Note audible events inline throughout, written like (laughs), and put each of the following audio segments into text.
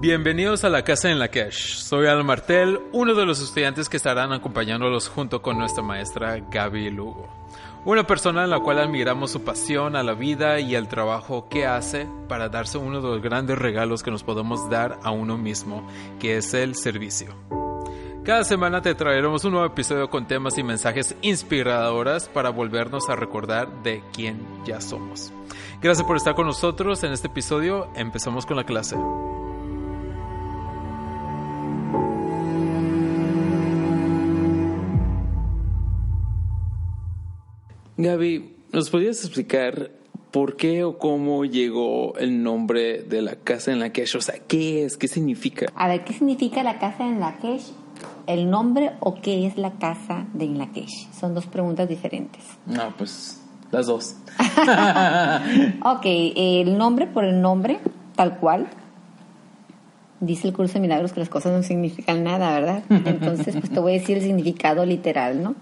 Bienvenidos a la Casa en la Cash. Soy Al Martel, uno de los estudiantes que estarán acompañándolos junto con nuestra maestra Gaby Lugo. Una persona en la cual admiramos su pasión a la vida y el trabajo que hace para darse uno de los grandes regalos que nos podemos dar a uno mismo, que es el servicio. Cada semana te traeremos un nuevo episodio con temas y mensajes inspiradores para volvernos a recordar de quién ya somos. Gracias por estar con nosotros en este episodio. Empezamos con la clase. Gaby, ¿nos podrías explicar por qué o cómo llegó el nombre de la casa en la que O sea, ¿qué es? ¿Qué significa? A ver, ¿qué significa la casa en la ¿El nombre o qué es la casa de Inlakesh? Son dos preguntas diferentes. No, pues las dos. (laughs) ok, el nombre por el nombre, tal cual. Dice el curso de milagros que las cosas no significan nada, ¿verdad? (laughs) Entonces, pues te voy a decir el significado literal, ¿no?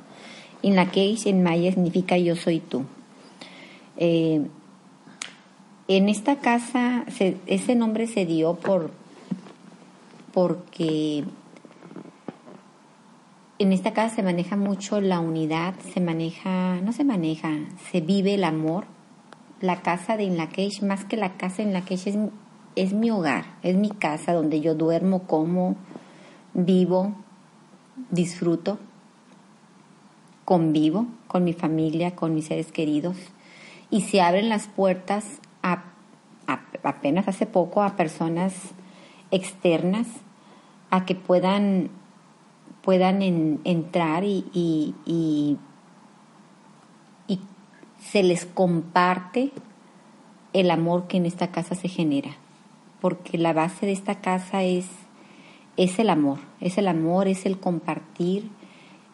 Inlakesh en maya significa yo soy tú. Eh, en esta casa ese nombre se dio por porque en esta casa se maneja mucho la unidad, se maneja, no se maneja, se vive el amor. La casa de Inlakesh, más que la casa de Inlakesh, es, es mi hogar, es mi casa donde yo duermo, como, vivo, disfruto convivo con mi familia, con mis seres queridos, y se abren las puertas a, apenas hace poco a personas externas a que puedan, puedan entrar y, y, y, y se les comparte el amor que en esta casa se genera, porque la base de esta casa es, es el amor, es el amor, es el compartir,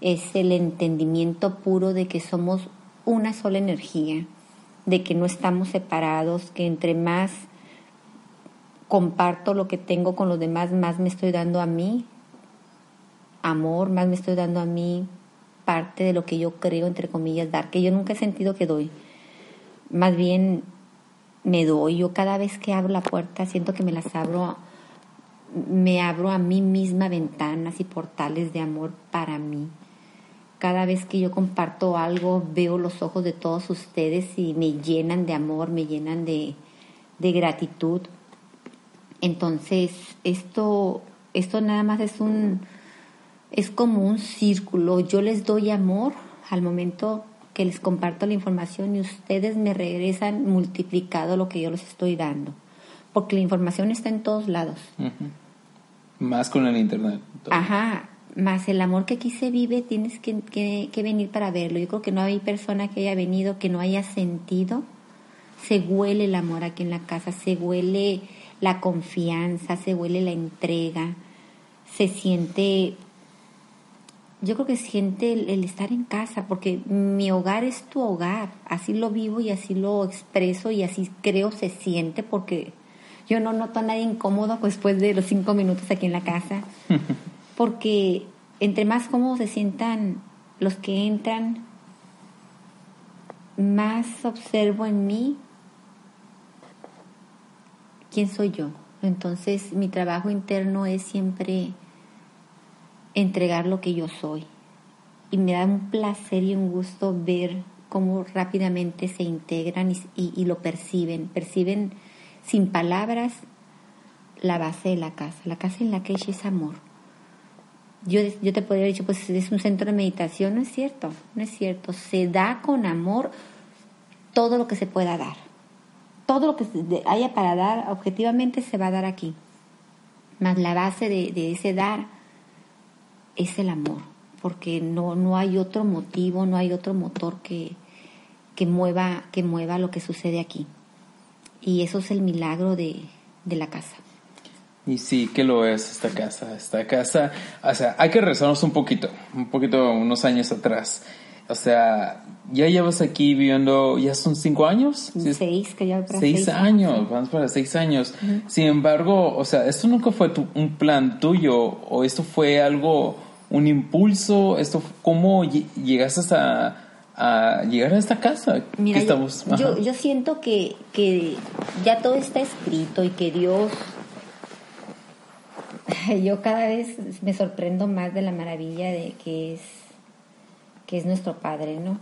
es el entendimiento puro de que somos una sola energía, de que no estamos separados, que entre más comparto lo que tengo con los demás, más me estoy dando a mí amor, más me estoy dando a mí parte de lo que yo creo, entre comillas, dar, que yo nunca he sentido que doy. Más bien me doy, yo cada vez que abro la puerta siento que me las abro, me abro a mí misma ventanas y portales de amor para mí cada vez que yo comparto algo, veo los ojos de todos ustedes y me llenan de amor, me llenan de, gratitud. Entonces, esto, esto nada más es un, es como un círculo. Yo les doy amor al momento que les comparto la información y ustedes me regresan multiplicado lo que yo les estoy dando. Porque la información está en todos lados. Más con el Internet. Ajá, más el amor que aquí se vive, tienes que, que, venir para verlo. Yo creo que no hay persona que haya venido que no haya sentido. Se huele el amor aquí en la casa, se huele la confianza, se huele la entrega, se siente, yo creo que siente el, el estar en casa, porque mi hogar es tu hogar, así lo vivo y así lo expreso y así creo se siente, porque yo no noto a nadie incómodo después de los cinco minutos aquí en la casa. (laughs) porque entre más cómodos se sientan los que entran, más observo en mí quién soy yo. Entonces mi trabajo interno es siempre entregar lo que yo soy. Y me da un placer y un gusto ver cómo rápidamente se integran y, lo perciben. Perciben sin palabras la base de la casa. La casa en la que es amor yo, yo te podría haber dicho, pues es un centro de meditación, no es cierto, no es cierto. Se da con amor todo lo que se pueda dar. Todo lo que haya para dar, objetivamente se va a dar aquí. Más la base de, ese dar es el amor, porque no, no hay otro motivo, no hay otro motor que, que, mueva, que mueva lo que sucede aquí. Y eso es el milagro de, de la casa. Y sí, que lo es esta casa. Esta casa, o sea, hay que regresarnos un poquito, un poquito, unos años atrás. O sea, ya llevas aquí viviendo, ya son cinco años. Seis, que ya para seis, años, vamos para seis años. Sin embargo, o sea, esto nunca fue un plan tuyo o esto fue algo, un impulso. Esto, ¿cómo llegaste a, a llegar a esta casa? Mira, estamos? Yo, yo, siento que, que ya todo está escrito y que Dios (laughs) yo cada vez me sorprendo más de la maravilla de que es que es nuestro padre, ¿no?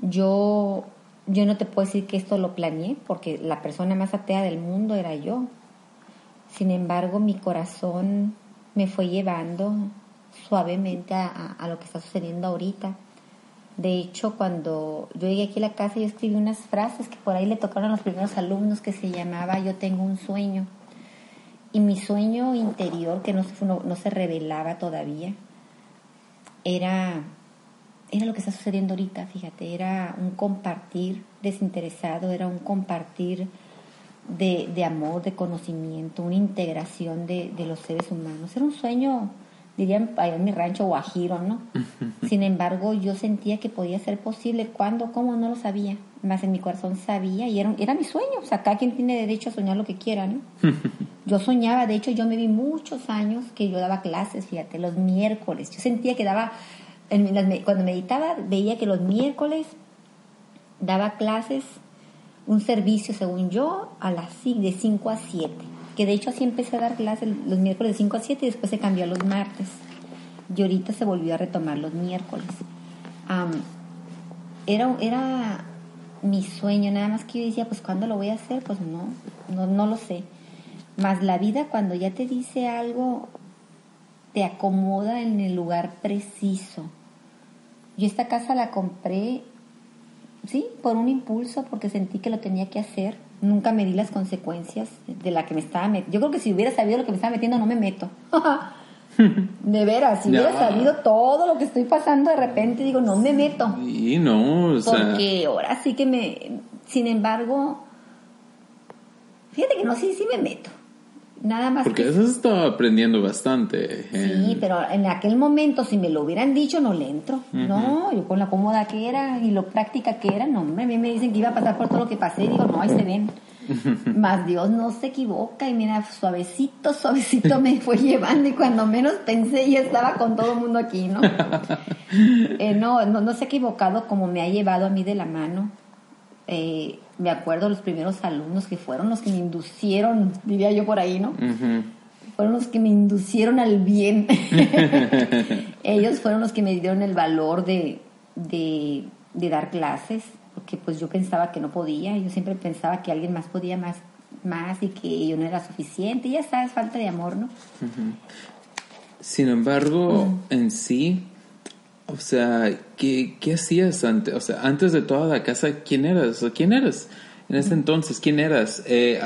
Yo yo no te puedo decir que esto lo planeé porque la persona más atea del mundo era yo. Sin embargo, mi corazón me fue llevando suavemente a, lo que está sucediendo ahorita. De hecho, cuando yo llegué aquí a la casa, yo escribí unas frases que por ahí le tocaron a los primeros alumnos que se llamaba Yo tengo un sueño. Y mi sueño interior, que no, no, se revelaba todavía, era, era lo que está sucediendo ahorita, fíjate, era un compartir desinteresado, era un compartir de, de amor, de conocimiento, una integración de, de, los seres humanos. Era un sueño, dirían en mi rancho guajiro, ¿no? Sin embargo, yo sentía que podía ser posible. ¿Cuándo? ¿Cómo? No lo sabía. Más en mi corazón sabía y era, era mi sueño. O sea, cada quien tiene derecho a soñar lo que quiera, ¿no? (laughs) Yo soñaba, de hecho yo me vi muchos años que yo daba clases, fíjate, los miércoles. Yo sentía que daba, cuando meditaba, veía que los miércoles daba clases, un servicio, según yo, a las de 5 a 7. Que de hecho así empecé a dar clases los miércoles de 5 a 7 y después se cambió a los martes. Y ahorita se volvió a retomar los miércoles. era, era mi sueño, nada más que yo decía, pues ¿cuándo lo voy a hacer? Pues no, no, no lo sé. Más la vida cuando ya te dice algo, te acomoda en el lugar preciso. Yo esta casa la compré, sí, por un impulso, porque sentí que lo tenía que hacer. Nunca me di las consecuencias de la que me estaba metiendo. Yo creo que si hubiera sabido lo que me estaba metiendo, no me meto. (laughs) de veras, si hubiera sabido todo lo que estoy pasando, de repente digo, no me meto. Y no, o Porque ahora sí que me. Sin embargo, fíjate que no, sí, sí me meto. Nada más. Porque eso estaba aprendiendo bastante. Sí, pero en aquel momento, si me lo hubieran dicho, no le entro. No, yo con la cómoda que era y lo práctica que era, no, hombre, a mí me dicen que iba a pasar por todo lo que pasé y digo, no, ahí se ven. (laughs) Más Dios no se equivoca y mira, suavecito, suavecito me fue (laughs) llevando y cuando menos pensé ya estaba con todo el mundo aquí, ¿no? (laughs) Eh, no, no, no se ha equivocado como me ha llevado a mí de la mano. Eh, me acuerdo los primeros alumnos que fueron los que me inducieron, diría yo por ahí, ¿no? Fueron los que me inducieron al bien. (laughs) Ellos fueron los que me dieron el valor de, de, dar clases, porque pues yo pensaba que no podía, yo siempre pensaba que alguien más podía más, más y que yo no era suficiente, y ya sabes, falta de amor, ¿no? Sin embargo, en sí, o sea, ¿qué, ¿qué, hacías antes? O sea, antes de toda la casa, ¿quién eras? ¿Quién eras en ese entonces? ¿Quién eras? Eh,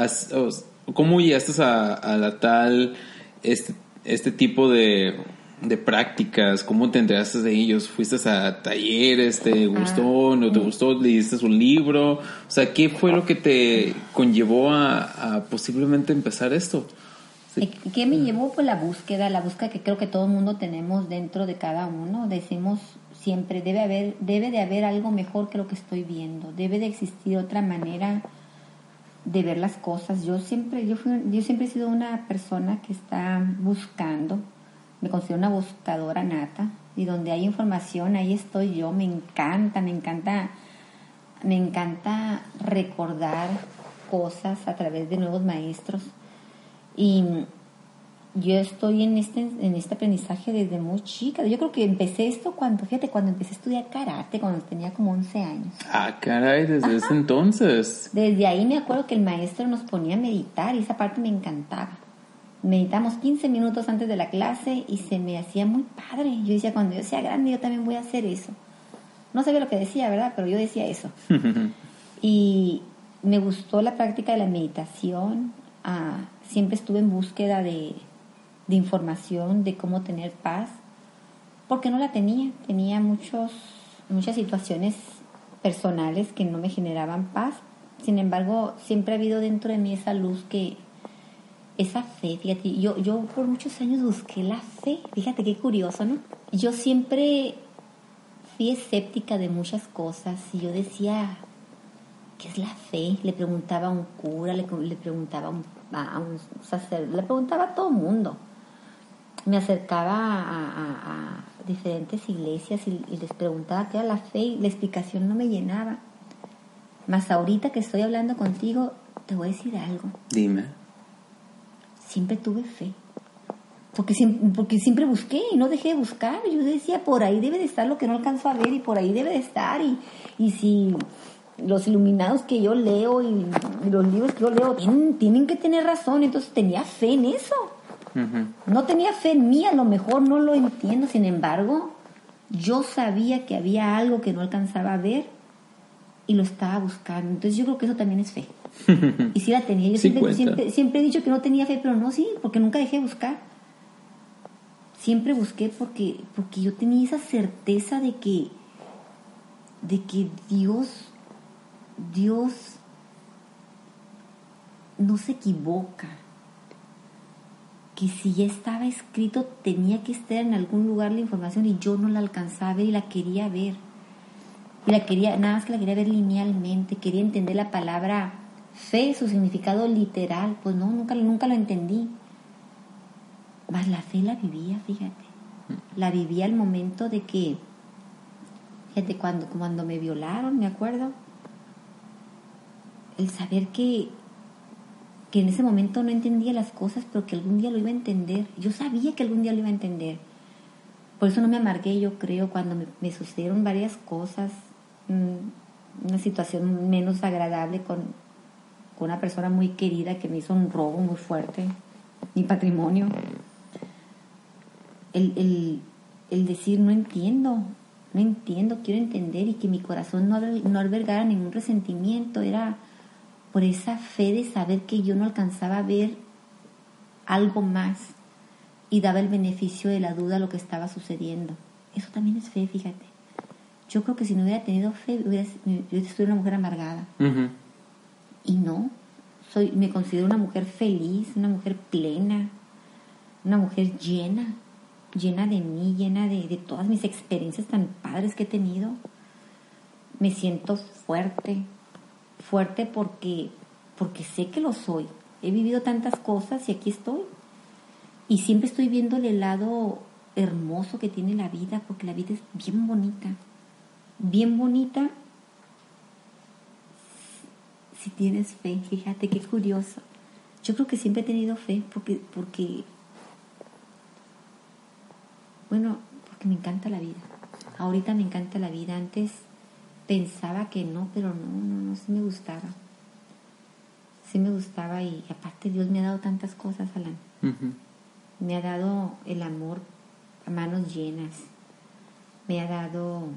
¿Cómo llegaste a, a, la tal, este, este tipo de, de prácticas? ¿Cómo te enteraste de ellos? ¿Fuiste a talleres? ¿Te gustó? ¿No te gustó? ¿Leíste un libro? O sea, ¿qué fue lo que te conllevó a, a posiblemente empezar esto? ¿Qué me llevó? Pues la búsqueda, la búsqueda que creo que todo el mundo tenemos dentro de cada uno. Decimos siempre, debe, haber, debe de haber algo mejor que lo que estoy viendo, debe de existir otra manera de ver las cosas. Yo siempre, yo, yo siempre he sido una persona que está buscando, me considero una buscadora nata, y donde hay información, ahí estoy yo, me encanta, me encanta, me encanta recordar cosas a través de nuevos maestros y yo estoy en este, en este aprendizaje desde muy chica. Yo creo que empecé esto cuando, fíjate, cuando empecé a estudiar karate, cuando tenía como 11 años. Ah, caray, desde ese entonces. Desde ahí me acuerdo que el maestro nos ponía a meditar y esa parte me encantaba. Meditamos 15 minutos antes de la clase y se me hacía muy padre. Yo decía, cuando yo sea grande, yo también voy a hacer eso. No sabía lo que decía, ¿verdad? Pero yo decía eso. (laughs) y me gustó la práctica de la meditación. Ah, siempre estuve en búsqueda de, información de cómo tener paz, porque no la tenía. Tenía muchos, muchas situaciones personales que no me generaban paz, Sin embargo, siempre ha habido dentro de mí esa luz que, esa fe, fíjate, yo, yo por muchos años busqué la fe, fíjate qué curioso, ¿no? Yo siempre fui escéptica de muchas cosas y yo decía, ¿qué es la fe? Le preguntaba a un cura, le, preguntaba a un, sacerdote, le preguntaba a todo el mundo. Me acercaba a, diferentes iglesias y, y, les preguntaba qué era la fe y la explicación no me llenaba. Más ahorita que estoy hablando contigo, te voy a decir algo. Dime. Siempre tuve fe. Porque, porque siempre busqué y no dejé de buscar. Yo decía, por ahí debe de estar lo que no alcanzo a ver y por ahí debe de estar. Y, y si los iluminados que yo leo y, los libros que yo leo tienen, que tener razón, entonces tenía fe en eso. No tenía fe en mí, a lo mejor no lo entiendo, sin embargo, yo sabía que había algo que no alcanzaba a ver y lo estaba buscando. Entonces yo creo que eso también es fe. (laughs) y sí la tenía. Yo siempre, siempre, siempre, he dicho que no tenía fe, pero no, sí, porque nunca dejé de buscar. Siempre busqué porque, porque yo tenía esa certeza de que, de que Dios Dios no se equivoca, que si ya estaba escrito tenía que estar en algún lugar la información y yo no la alcanzaba y la quería ver. Y la quería, nada más que la quería ver linealmente, quería entender la palabra fe, su significado literal, pues no, nunca, nunca lo entendí. Mas la fe la vivía, fíjate. La vivía al momento de que, fíjate, cuando, cuando me violaron, me acuerdo, el saber que, que en ese momento no entendía las cosas, pero que algún día lo iba a entender. Yo sabía que algún día lo iba a entender. Por eso no me amargué, yo creo, cuando me, sucedieron varias cosas, mm, una situación menos agradable con, con, una persona muy querida que me hizo un robo muy fuerte, mi patrimonio. El, el, el decir, no entiendo, no entiendo, quiero entender y que mi corazón no, no albergara ningún resentimiento, era por esa fe de saber que yo no alcanzaba a ver algo más y daba el beneficio de la duda a lo que estaba sucediendo. Eso también es fe, fíjate. Yo creo que si no hubiera tenido fe, hubiera, yo soy una mujer amargada. Y no, soy, me considero una mujer feliz, una mujer plena, una mujer llena, llena de mí, llena de, de todas mis experiencias tan padres que he tenido. Me siento fuerte, fuerte porque, porque sé que lo soy. He vivido tantas cosas y aquí estoy. Y siempre estoy viendo el lado hermoso que tiene la vida, porque la vida es bien bonita. Bien bonita si tienes fe. Fíjate qué curioso. Yo creo que siempre he tenido fe porque, porque, bueno, porque me encanta la vida. Ahorita me encanta la vida. Antes pensaba que no, pero no, no, no, sí me gustaba. Sí me gustaba y aparte Dios me ha dado tantas cosas, Alan. Me ha dado el amor a manos llenas. Me ha dado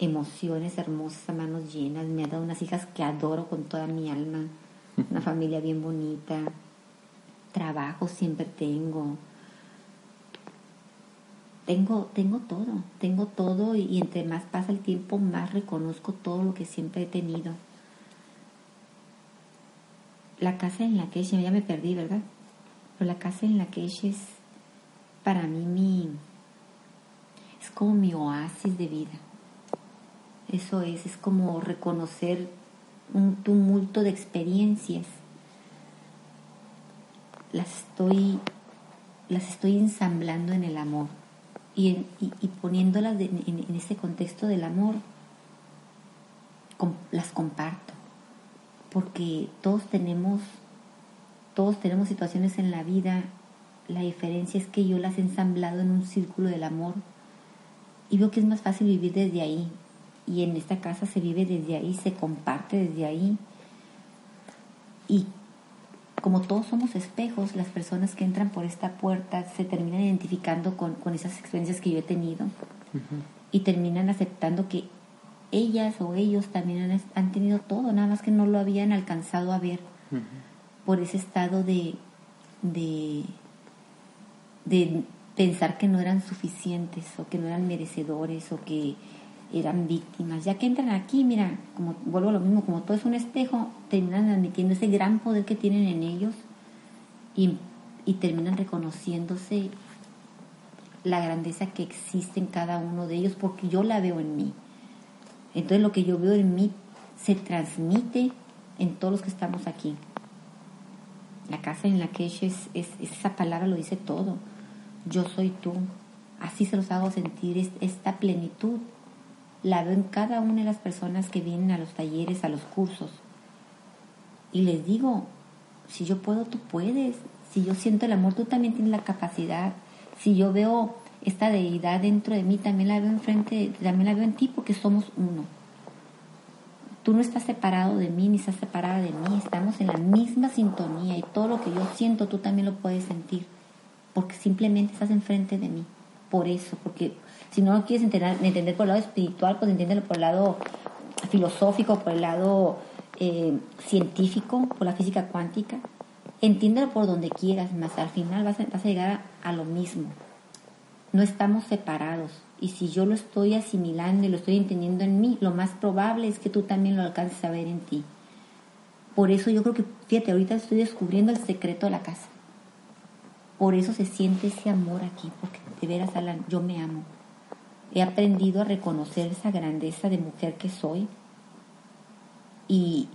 emociones hermosas a manos llenas. Me ha dado unas hijas que adoro con toda mi alma. Una familia bien bonita. Trabajo siempre tengo tengo, tengo todo, tengo todo y, entre más pasa el tiempo, más reconozco todo lo que siempre he tenido. La casa en la que ya me perdí, ¿verdad? Pero la casa en la que es para mí mi, es como mi oasis de vida. Eso es, es como reconocer un tumulto de experiencias. Las estoy, las estoy ensamblando en el amor y, y, poniéndolas en, en, ese contexto del amor, las comparto, porque todos tenemos, todos tenemos situaciones en la vida, la diferencia es que yo las he ensamblado en un círculo del amor. Y veo que es más fácil vivir desde ahí, y en esta casa se vive desde ahí, se comparte desde ahí, y como todos somos espejos, las personas que entran por esta puerta se terminan identificando con, esas experiencias que yo he tenido y terminan aceptando que ellas o ellos también han, tenido todo, nada más que no lo habían alcanzado a ver por ese estado de, de, de pensar que no eran suficientes o que no eran merecedores o que eran víctimas. Ya que entran aquí, mira, como vuelvo a lo mismo, como todo es un espejo, terminan admitiendo ese gran poder que tienen en ellos y, terminan reconociéndose la grandeza que existe en cada uno de ellos porque yo la veo en mí. Entonces lo que yo veo en mí se transmite en todos los que estamos aquí. La casa en la que es, es, esa palabra lo dice todo. Yo soy tú. Así se los hago sentir esta plenitud. La veo en cada una de las personas que vienen a los talleres, a los cursos. Y les digo, si yo puedo, tú puedes. Si yo siento el amor, tú también tienes la capacidad. Si yo veo esta deidad dentro de mí, también la veo enfrente, también la veo en ti porque somos uno. Tú no estás separado de mí ni estás separada de mí, estamos en la misma sintonía y todo lo que yo siento tú también lo puedes sentir, porque simplemente estás enfrente de mí. Por eso, porque si no lo quieres entender, por el lado espiritual, pues entiéndelo por el lado filosófico, por el lado eh, científico, por la física cuántica. Entiéndelo por donde quieras, más al final vas a, vas a llegar a lo mismo. No estamos separados, y si yo lo estoy asimilando y lo estoy entendiendo en mí, lo más probable es que tú también lo alcances a ver en ti. Por eso yo creo que, fíjate, ahorita estoy descubriendo el secreto de la casa. Por eso se siente ese amor aquí, porque de veras, Alan, yo me amo. He aprendido a reconocer esa grandeza de mujer que soy y,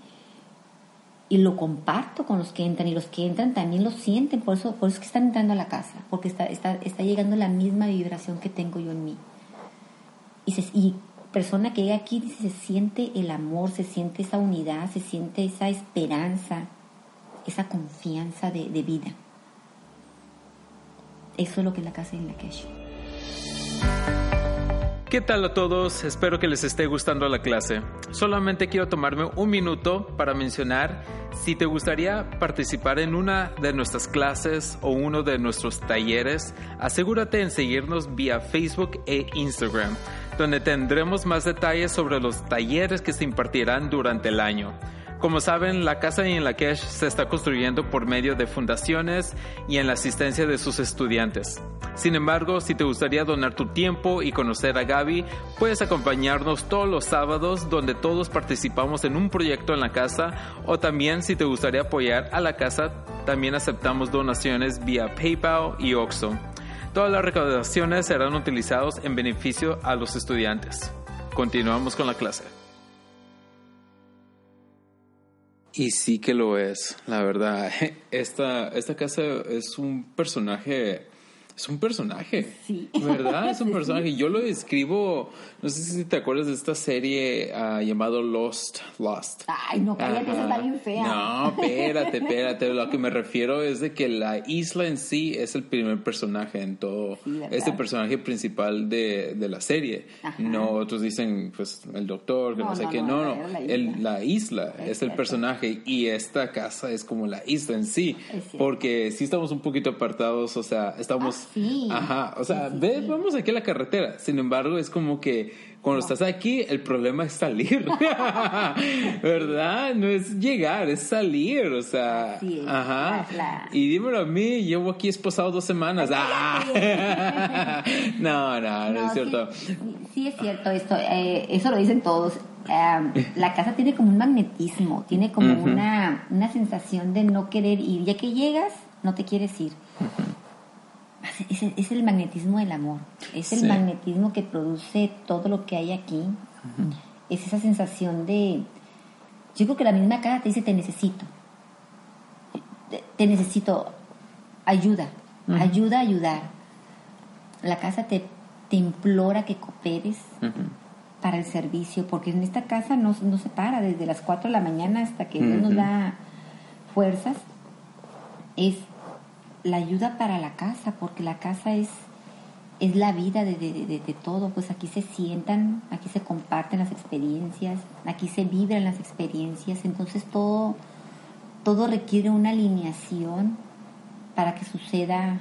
y lo comparto con los que entran y los que entran también lo sienten, por eso, por eso es que están entrando a la casa, porque está, está, está llegando la misma vibración que tengo yo en mí y, persona que llega aquí se siente el amor, se siente esa unidad, se siente esa esperanza, esa confianza de, vida. Eso es lo que es la casa en la Lakesh. ¿Qué tal a todos? Espero que les esté gustando la clase. Solamente quiero tomarme un minuto para mencionar si te gustaría participar en una de nuestras clases o uno de nuestros talleres, asegúrate en seguirnos vía Facebook e Instagram donde tendremos más detalles sobre los talleres que se impartirán durante el año. Como saben, la casa en la Kesh se está construyendo por medio de fundaciones y en la asistencia de sus estudiantes. Sin embargo, si te gustaría donar tu tiempo y conocer a Gaby, puedes acompañarnos todos los sábados donde todos participamos en un proyecto en la casa o también si te gustaría apoyar a la casa, también aceptamos donaciones vía PayPal y Oxxo. Todas las recaudaciones serán utilizadas en beneficio a los estudiantes. Continuamos con la clase. Y sí que lo es, la verdad. (laughs) Esta, esta casa es un personaje es un personaje. Sí. ¿Verdad? Es un (laughs) personaje. Yo lo describo, no sé si te acuerdas de esta serie uh, llamado Lost. Lost. Ay, no, cállate, esa está bien fea. No, espérate, espérate. Lo que me refiero es de que la isla en sí es el primer personaje en todo. es el personaje principal de, de la serie. No, otros dicen, pues, el doctor, que no, sé qué. No, no. La isla, el, la isla es, el personaje y esta casa es como la isla en sí. Porque sí estamos un poquito apartados, o sea, estamos sí. Ajá, o sea, ves, vamos aquí a la carretera. Sin embargo, es como que cuando estás aquí, el problema es salir. (laughs) ¿Verdad? No es llegar, es salir. O sea, ajá. Y dímelo a mí, llevo aquí esposado dos semanas. ¡Ah! (laughs) no, no, no, es cierto. Sí, es cierto esto. Eh, eso lo dicen todos. Eh, (laughs) la casa tiene como un magnetismo, tiene como una, una sensación de no querer ir. Ya que llegas, no te quieres ir. Es, el magnetismo del amor, es el magnetismo que produce todo lo que hay aquí. Es esa sensación de... Yo creo que la misma cara te dice, te necesito. Te, necesito ayuda, ayuda a ayudar. La casa te, te implora que cooperes para el servicio, porque en esta casa no, no, se para desde las 4 de la mañana hasta que Dios nos da fuerzas. Es la ayuda para la casa, porque la casa es, es la vida de, de, todo, pues aquí se sientan, aquí se comparten las experiencias, aquí se vibran las experiencias, entonces todo, todo requiere una alineación para que suceda,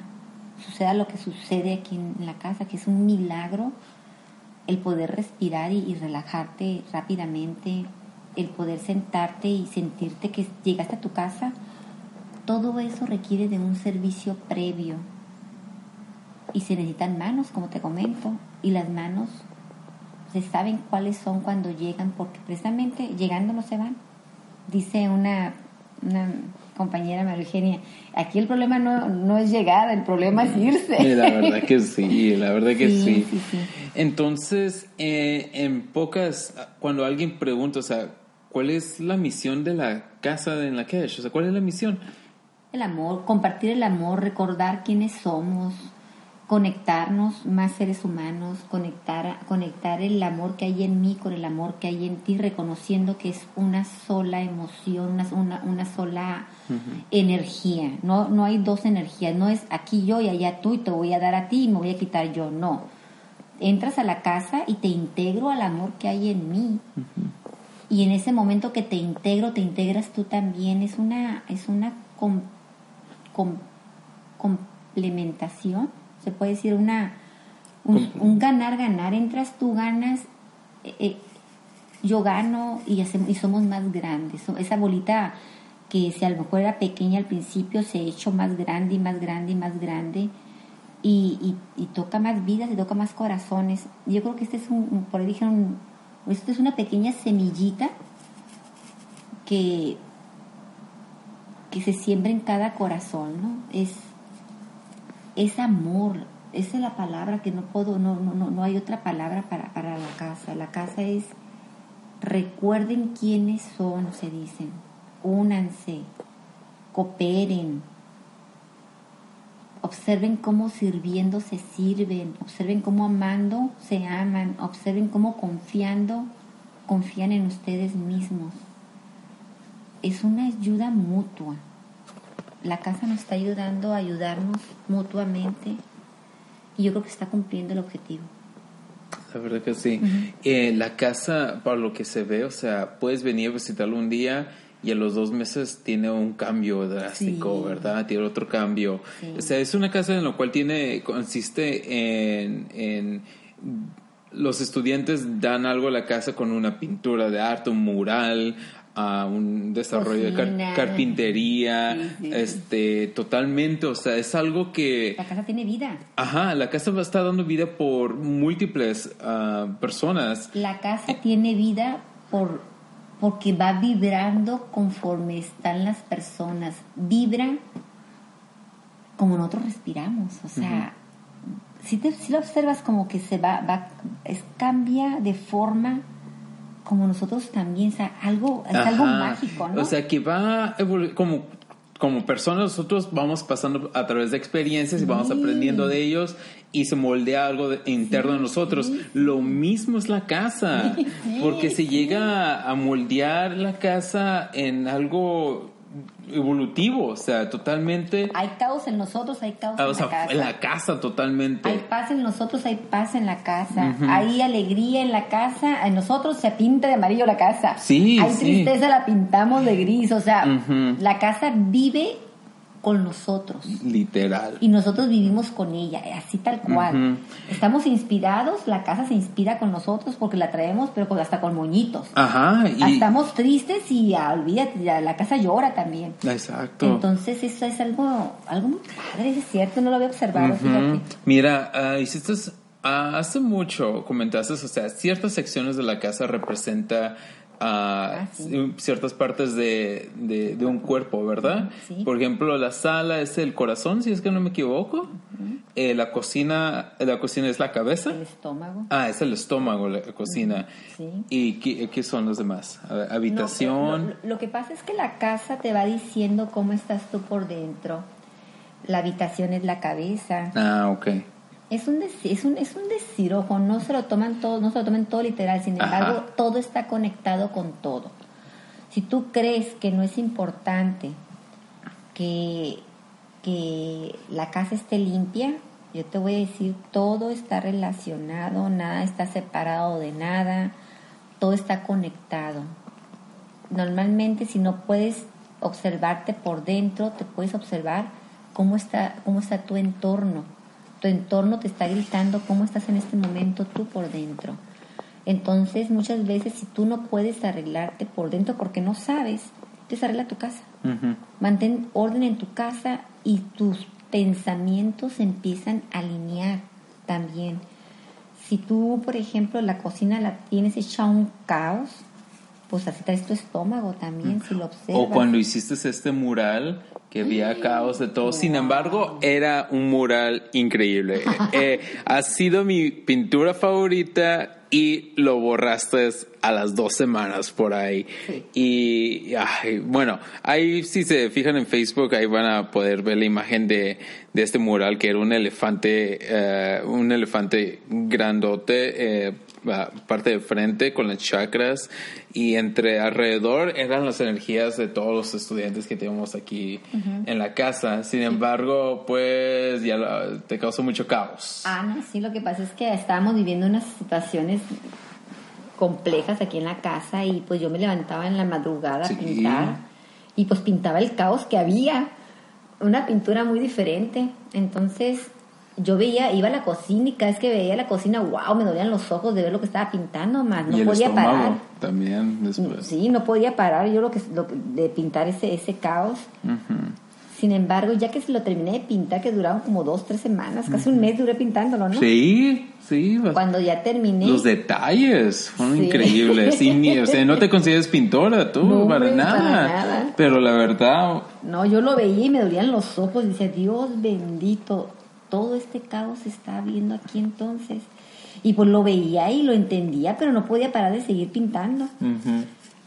suceda lo que sucede aquí en la casa, que es un milagro el poder respirar y, y relajarte rápidamente, el poder sentarte y sentirte que llegaste a tu casa todo eso requiere de un servicio previo. Y se necesitan manos, como te comento, y las manos se saben cuáles son cuando llegan, porque precisamente llegando no se van. Dice una, una compañera María Eugenia, aquí el problema no, no es llegar, el problema es irse. La verdad que sí, la verdad que (laughs) sí. Entonces, eh, en pocas, cuando alguien pregunta, o sea, ¿cuál es la misión de la casa en la cash? O sea, ¿cuál es la misión? El amor, compartir el amor, recordar quiénes somos, conectarnos más seres humanos, conectar, conectar el amor que hay en mí con el amor que hay en ti, reconociendo que es una sola emoción, una, una, sola energía. No, no hay dos energías, no es aquí yo y allá tú y te voy a dar a ti y me voy a quitar yo, no. Entras a la casa y te integro al amor que hay en mí. Y en ese momento que te integro, te integras tú también. Es una, es una complementación se puede decir una un, ganar ganar entras tú ganas eh, eh, yo gano y, y somos más grandes. Esa bolita que si a lo mejor era pequeña al principio se ha hecho más grande y más grande y más grande y, y, toca más vidas y toca más corazones. Yo creo que este es un por ahí dijeron esto es una pequeña semillita que que se siembra en cada corazón no es es amor, esa es la palabra que no puedo, no, no, no hay otra palabra para, para la casa. La casa es recuerden quiénes son, se dicen, únanse, cooperen, observen cómo sirviendo se sirven, observen cómo amando se aman, observen cómo confiando confían en ustedes mismos. Es una ayuda mutua la casa nos está ayudando a ayudarnos mutuamente y yo creo que está cumpliendo el objetivo. La verdad que sí. Eh, la casa, para lo que se ve, o sea, puedes venir a visitarlo un día y a los dos meses tiene un cambio drástico, ¿verdad? Tiene otro cambio. O sea, es una casa en la cual tiene, consiste en, en los estudiantes dan algo a la casa con una pintura de arte, un mural, a un desarrollo de carpintería, este, totalmente, o sea, es algo que... La casa tiene vida. Ajá, la casa estar dando vida por múltiples ah, personas. La casa tiene vida por porque va vibrando conforme están las personas, vibra como nosotros respiramos, o sea, si, te, si lo observas como que se va, va es, cambia de forma como nosotros también, o sea, algo, es algo mágico, ¿no? O sea, que va como como personas nosotros vamos pasando a través de experiencias y vamos aprendiendo de ellos y se moldea algo interno en nosotros. Lo mismo es la casa, (laughs) porque se llega a moldear la casa en algo evolutivo, o sea, totalmente. Hay caos en nosotros, hay caos en la casa. En la casa, totalmente. Hay paz en nosotros, hay paz en la casa. Hay alegría en la casa, en nosotros se pinta de amarillo la casa. Sí, Hay tristeza, la pintamos de gris, o sea, la casa vive con nosotros. Literal. Y nosotros vivimos con ella, así tal cual. Estamos inspirados, la casa se inspira con nosotros porque la traemos, pero hasta con moñitos. Ajá. Estamos tristes y olvídate, la casa llora también. Exacto. Entonces eso es algo, algo muy padre, es cierto, no lo había observado, Mira, uh, hiciste, hace mucho comentaste, o sea, ciertas secciones de la casa representa a ah, ciertas partes de, de, un cuerpo, ¿verdad? Por ejemplo, la sala es el corazón, si es que no me equivoco. Eh, la cocina, la cocina es la cabeza. El estómago. Ah, es el estómago, la cocina. ¿Y qué, son los demás? Habitación. lo, que pasa es que la casa te va diciendo cómo estás tú por dentro. La habitación es la cabeza. Ah, ok es un, es un, es un decir, ojo, no se lo toman todo, no se lo tomen todo literal, sin embargo, todo está conectado con todo. Si tú crees que no es importante que, que la casa esté limpia, yo te voy a decir, todo está relacionado, nada está separado de nada, todo está conectado. Normalmente si no puedes observarte por dentro, te puedes observar cómo está, cómo está tu entorno tu entorno te está gritando cómo estás en este momento tú por dentro. Entonces, muchas veces si tú no puedes arreglarte por dentro porque no sabes, arregla tu casa. Mantén orden en tu casa y tus pensamientos empiezan a alinear también. si tú, por ejemplo, la cocina la tienes hecha un caos, pues así traes tu estómago también, si lo observas. O cuando hiciste este mural que había caos de todo. Sin embargo, era un mural increíble. (laughs) Eh, ha sido mi pintura favorita y lo borraste a las dos semanas por ahí. Y bueno, ahí si se fijan en Facebook, ahí van a poder ver la imagen de, de este mural que era un elefante, eh, un elefante grandote, eh, parte de frente con las chakras y entre alrededor eran las energías de todos los estudiantes que tenemos aquí en la casa. Sin embargo, pues ya te causó mucho caos. Ah, no, sí, lo que pasa es que estábamos viviendo unas situaciones complejas aquí en la casa y pues yo me levantaba en la madrugada a pintar y pues pintaba el caos que había, una pintura muy diferente. Entonces yo veía, iba a la cocina y cada vez que veía la cocina, wow, me dolían los ojos de ver lo que estaba pintando, más no podía parar. También después. Sí, no podía parar yo lo que, de pintar ese, ese caos. Sin embargo, ya que se lo terminé de pintar, que duraron como dos, tres semanas, casi un mes duré pintándolo, ¿no? Sí, sí. Cuando ya terminé. Los detalles fueron increíbles. o sea, no te consideres pintora tú, para, nada. para nada. Pero la verdad. No, yo lo veía y me dolían los ojos. Decía, Dios bendito, todo este caos se está viendo aquí entonces. Y pues lo veía y lo entendía, pero no podía parar de seguir pintando.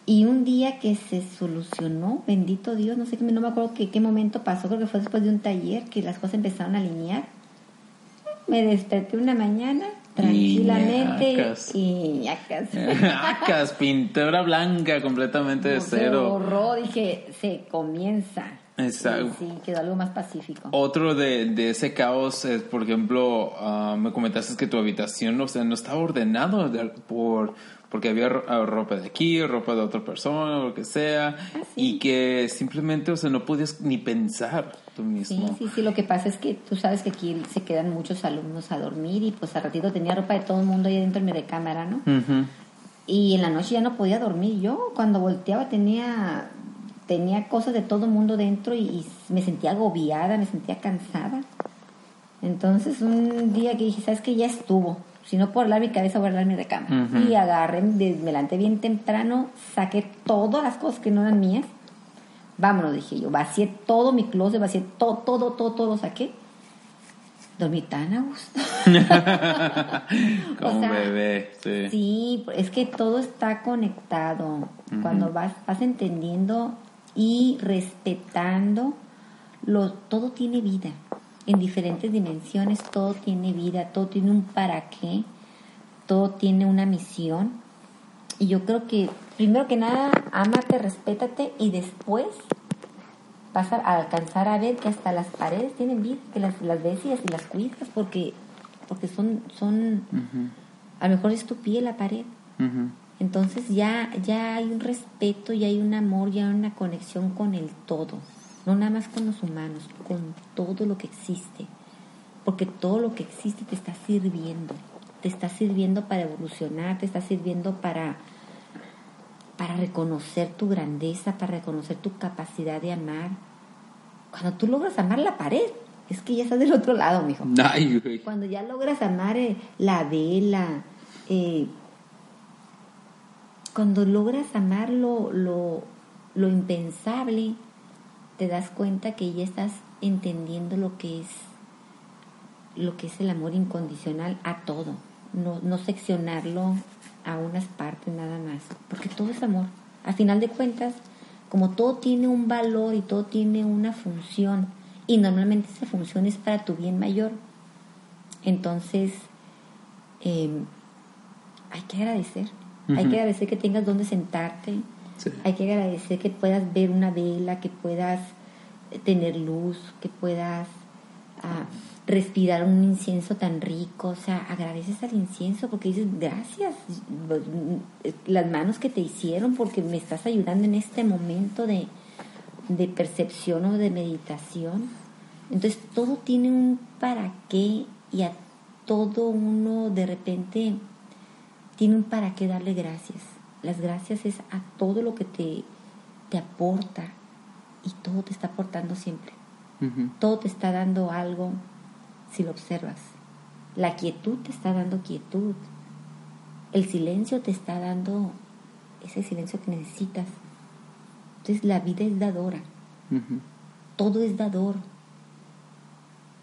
Y un día que se solucionó, bendito Dios, no sé, no me acuerdo qué, qué momento pasó, creo que fue después de un taller que las cosas empezaron a alinear. Me desperté una mañana tranquilamente y (laughs) acas. pintura blanca completamente de cero. Se borró, dije, se comienza. Exacto. Sí, quedó algo más pacífico. Otro de, de ese caos es, por ejemplo, ah, me comentaste que tu habitación o sea, no estaba ordenado por, porque había ah, ropa de aquí, ropa de otra persona, o lo que sea, ah, y que simplemente, o sea, no podías ni pensar tú mismo. Sí, sí, sí, lo que pasa es que tú sabes que aquí se quedan muchos alumnos a dormir y pues a ratito tenía ropa de todo el mundo ahí dentro de mi recámara, ¿no? Y en la noche ya no podía dormir yo, cuando volteaba tenía tenía cosas de todo el mundo dentro y, me sentía agobiada, me sentía cansada. Entonces un día que dije, ¿sabes qué? Ya estuvo. Si no puedo hablar mi cabeza, voy a hablar mi recámara. Y agarré, me levanté bien temprano, saqué todas las cosas que no eran mías. Vámonos, dije yo. Vacié todo mi closet, vacié todo, todo, todo, todo lo saqué. Dormí tan a gusto. (laughs) Como bebé, sí. Sí, es que todo está conectado. Cuando vas, vas entendiendo y respetando lo, todo tiene vida. En diferentes dimensiones todo tiene vida todo tiene un para qué todo tiene una misión. Y yo creo que primero que nada amate respétate y después vas a alcanzar a ver que hasta las paredes tienen vida que las, las ves y las cuidas porque porque son son a lo mejor es tu pie la pared entonces ya, ya hay un respeto, ya hay un amor, ya hay una conexión con el todo, no nada más con los humanos, con todo lo que existe, porque todo lo que existe te está sirviendo, te está sirviendo para evolucionar, te está sirviendo para, para reconocer tu grandeza, para reconocer tu capacidad de amar. Cuando tú logras amar la pared, es que ya estás del otro lado, mijo. (laughs) Cuando ya logras amar eh, la vela, eh, cuando logras amar lo, lo, impensable, te das cuenta que ya estás entendiendo lo que es lo que es el amor incondicional a todo, no, no seccionarlo a unas partes nada más, porque todo es amor. A final de cuentas, como todo tiene un valor y todo tiene una función, y normalmente esa función es para tu bien mayor, entonces em, hay que agradecer hay que agradecer que tengas donde sentarte. Hay que agradecer que puedas ver una vela, que puedas eh, tener luz, que puedas ah, respirar un incienso tan rico. O sea, agradeces al incienso porque dices gracias. Mm, las manos que te hicieron porque me estás ayudando en este momento de, de percepción o de meditación. Entonces todo tiene un para qué y a todo uno de repente tiene un para qué darle gracias. Las gracias es a todo lo que te, te aporta y todo te está aportando siempre. Todo te está dando algo si lo observas. La quietud te está dando quietud. El silencio te está dando ese silencio que necesitas. Entonces la vida es dadora. Todo es dador.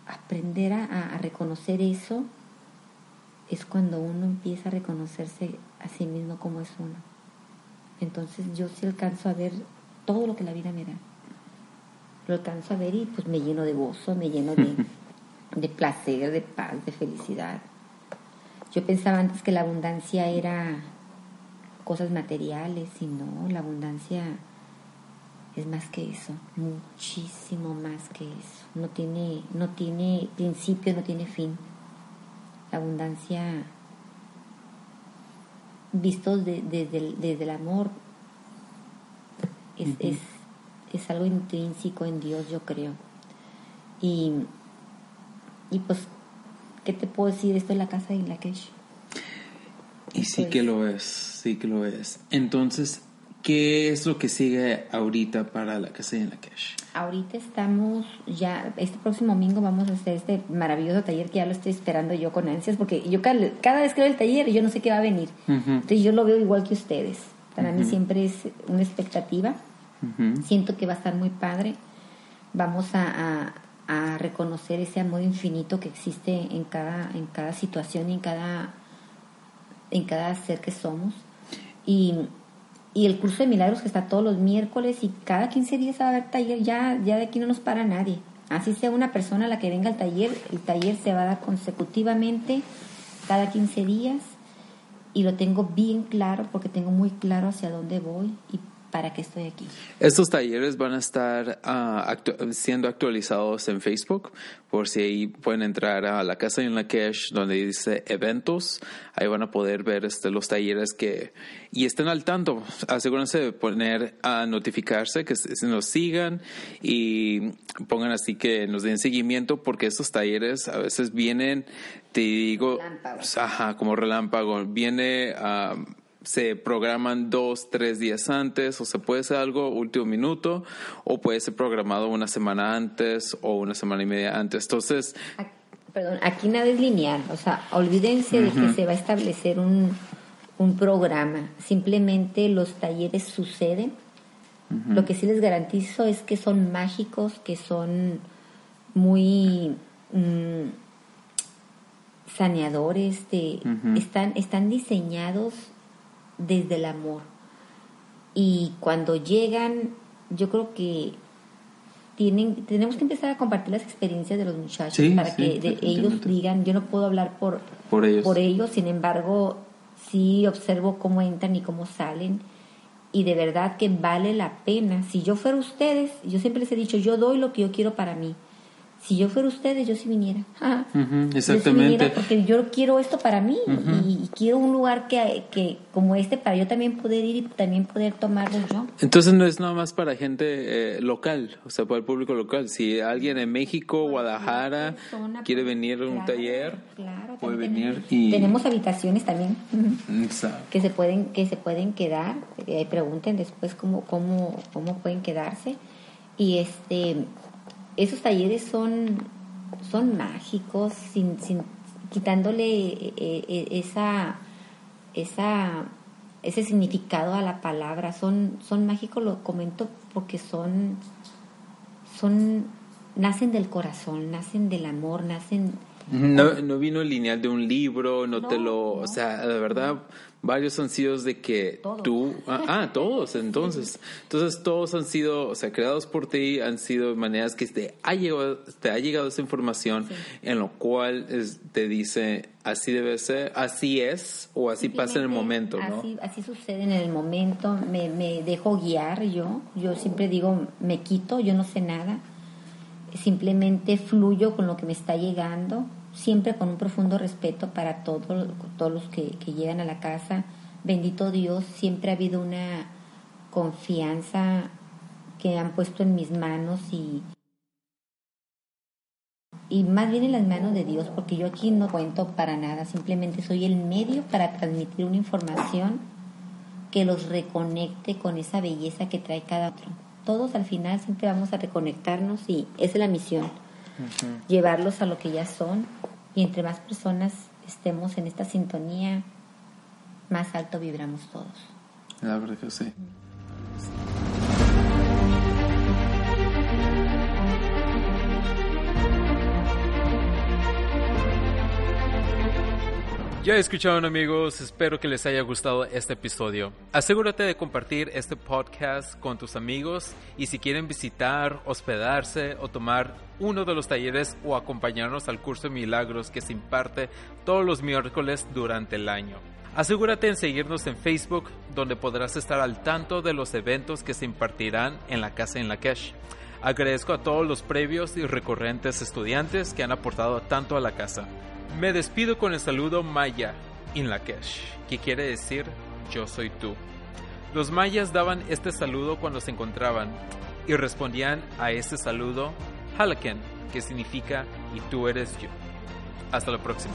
Aprender a, a reconocer eso es cuando uno empieza a reconocerse a sí mismo como es uno. Entonces yo sí alcanzo a ver todo lo que la vida me da. Lo alcanzo a ver y pues me lleno de gozo, me lleno de, (laughs) de placer, de paz, de felicidad. Yo pensaba antes que la abundancia era cosas materiales y no, la abundancia es más que eso, muchísimo más que eso. No tiene, no tiene principio, no tiene fin. La abundancia, visto desde, el, desde el amor, es, es, es, algo intrínseco en Dios, yo creo. Y, y pues, ¿qué te puedo decir? Esto es la casa de Inlakesh. Y sí que lo es, sí que lo es. Entonces, ¿Qué es lo que sigue ahorita para la casa de Inlakesh? Ahorita estamos ya, este próximo domingo vamos a hacer este maravilloso taller que ya lo estoy esperando yo con ansias, porque yo cada, vez que veo el taller yo no sé qué va a venir. Entonces yo lo veo igual que ustedes. Para mí siempre es una expectativa. Siento que va a estar muy padre. Vamos a, a, reconocer ese amor infinito que existe en cada, en cada situación y en cada, en cada ser que somos. Y y el curso de milagros que está todos los miércoles y cada 15 días va a haber taller, ya, ya de aquí no nos para nadie. Así sea una persona la que venga al taller, el taller se va a dar consecutivamente cada 15 días y lo tengo bien claro porque tengo muy claro hacia dónde voy y para qué estoy aquí. Estos talleres van a estar ah, siendo actualizados en Facebook, por si ahí pueden entrar a la casa en la cash donde dice eventos, ahí van a poder ver este, los talleres que y estén al tanto, asegúrense de poner a notificarse, que se nos sigan y pongan así que nos den seguimiento porque estos talleres a veces vienen, te digo, ajá, como relámpago, viene a se programan dos, tres días antes, o se puede hacer algo último minuto, o puede ser programado una semana antes o una semana y media antes. Entonces... Perdón, aquí nada es lineal, o sea, olvídense de que se va a establecer un, un programa, simplemente los talleres suceden. Lo que sí les garantizo es que son mágicos, que son muy mm, saneadores, de, están, están diseñados desde el amor. Y cuando llegan, yo creo que tienen, tenemos que empezar a compartir las experiencias de los muchachos para que ellos digan, yo no puedo hablar por, por, ellos. por ellos, sin embargo, sí observo cómo entran y cómo salen. Y de verdad que vale la pena. Si yo fuera ustedes, yo siempre les he dicho, yo doy lo que yo quiero para mí si yo fuera ustedes, yo sí viniera. exactamente. porque yo quiero esto para mí y, quiero un lugar que, que, como este para yo también poder ir y también poder tomarlo yo. Entonces no es nada más para gente eh, local, o sea, para el público local. Si alguien en México, Guadalajara, quiere venir a un taller, puede venir. Y... Tenemos habitaciones también que se pueden que se pueden quedar. Eh, pregunten después cómo cómo cómo pueden quedarse y este esos talleres son, son mágicos, sin, sin, quitándole eh, eh, esa, esa, ese significado a la palabra. Son, son mágicos, lo comento porque son, son, nacen del corazón, nacen del amor, nacen... No, no vino el lineal de un libro, no, te lo, o sea, de verdad, varios han sido de que tú, ah, ah, todos, (laughs) entonces, entonces todos han sido, o sea, creados por ti, han sido maneras que te ha llegado, te ha llegado esa información en lo cual te dice así debe ser, así es o así pasa en el momento, ¿no? Así, así sucede en el momento, me, me dejo guiar yo, yo siempre digo, me quito, yo no sé nada, simplemente fluyo con lo que me está llegando siempre con un profundo respeto para todos los que, llegan a la casa. Bendito Dios, siempre ha habido una confianza que han puesto en mis manos y, y más bien en las manos de Dios, porque yo aquí no cuento para nada, simplemente soy el medio para transmitir una información que los reconecte con esa belleza que trae cada otro. Todos al final siempre vamos a reconectarnos y esa es la misión, llevarlos a lo que ya son Y entre más personas estemos en esta sintonía, más alto vibramos todos. La verdad que sí. Ya escucharon amigos, espero que les haya gustado este episodio. Asegúrate de compartir este podcast con tus amigos y si quieren visitar, hospedarse o tomar uno de los talleres o acompañarnos al curso de milagros que se imparte todos los miércoles durante el año. Asegúrate en seguirnos en Facebook donde podrás estar al tanto de los eventos que se impartirán en la casa en la Cash. Agradezco a todos los previos y recurrentes estudiantes que han aportado tanto a la casa. Me despido con el saludo maya in Lakesh, que quiere decir yo soy tú. Los mayas daban este saludo cuando se encontraban y respondían a este saludo Halaken, que significa y tú eres yo. Hasta la próxima.